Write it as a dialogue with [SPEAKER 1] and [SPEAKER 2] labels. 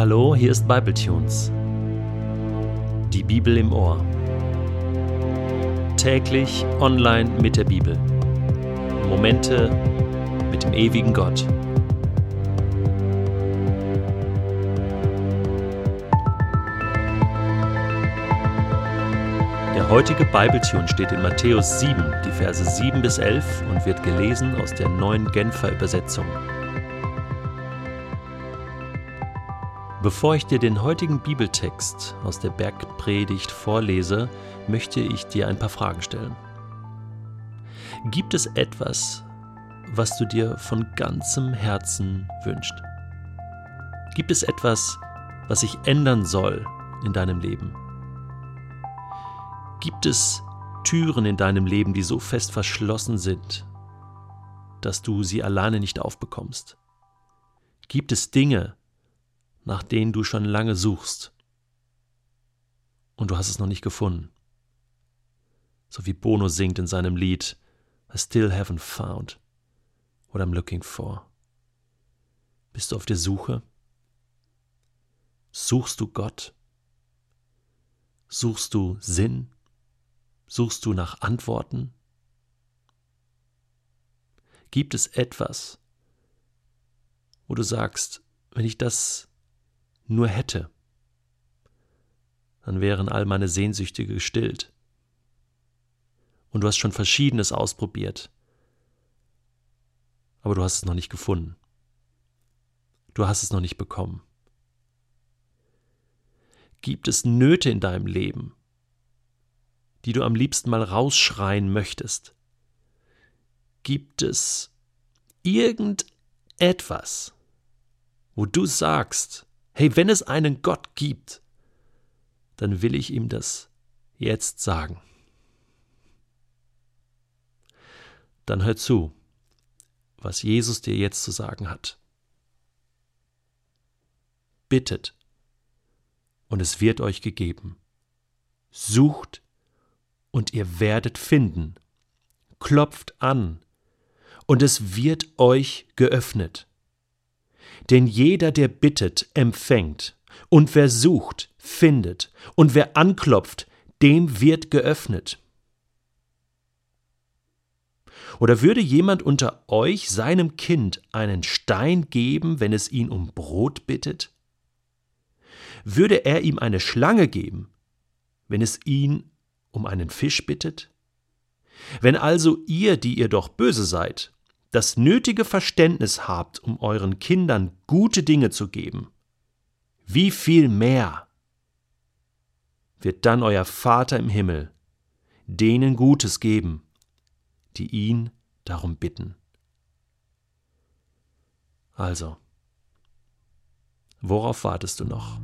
[SPEAKER 1] Hallo, hier ist Bibletunes. Die Bibel im Ohr. Täglich online mit der Bibel. Momente mit dem ewigen Gott. Der heutige Bibletune steht in Matthäus 7, die Verse 7 bis 11 und wird gelesen aus der neuen Genfer Übersetzung. Bevor ich dir den heutigen Bibeltext aus der Bergpredigt vorlese, möchte ich dir ein paar Fragen stellen. Gibt es etwas, was du dir von ganzem Herzen wünschst? Gibt es etwas, was sich ändern soll in deinem Leben? Gibt es Türen in deinem Leben, die so fest verschlossen sind, dass du sie alleine nicht aufbekommst? Gibt es Dinge, nach denen du schon lange suchst. Und du hast es noch nicht gefunden. So wie Bono singt in seinem Lied I still haven't found what I'm looking for. Bist du auf der Suche? Suchst du Gott? Suchst du Sinn? Suchst du nach Antworten? Gibt es etwas, wo du sagst, wenn ich das nur hätte, dann wären all meine Sehnsüchte gestillt. Und du hast schon Verschiedenes ausprobiert, aber du hast es noch nicht gefunden. Du hast es noch nicht bekommen. Gibt es Nöte in deinem Leben, die du am liebsten mal rausschreien möchtest? Gibt es irgendetwas, wo du sagst, Hey, wenn es einen Gott gibt, dann will ich ihm das jetzt sagen. Dann hör zu, was Jesus dir jetzt zu sagen hat. Bittet, und es wird euch gegeben. Sucht, und ihr werdet finden. Klopft an, und es wird euch geöffnet. Denn jeder, der bittet, empfängt, und wer sucht, findet, und wer anklopft, dem wird geöffnet. Oder würde jemand unter euch seinem Kind einen Stein geben, wenn es ihn um Brot bittet? Würde er ihm eine Schlange geben, wenn es ihn um einen Fisch bittet? Wenn also ihr, die ihr doch böse seid, das nötige Verständnis habt, um euren Kindern gute Dinge zu geben, wie viel mehr wird dann euer Vater im Himmel denen Gutes geben, die ihn darum bitten. Also, worauf wartest du noch?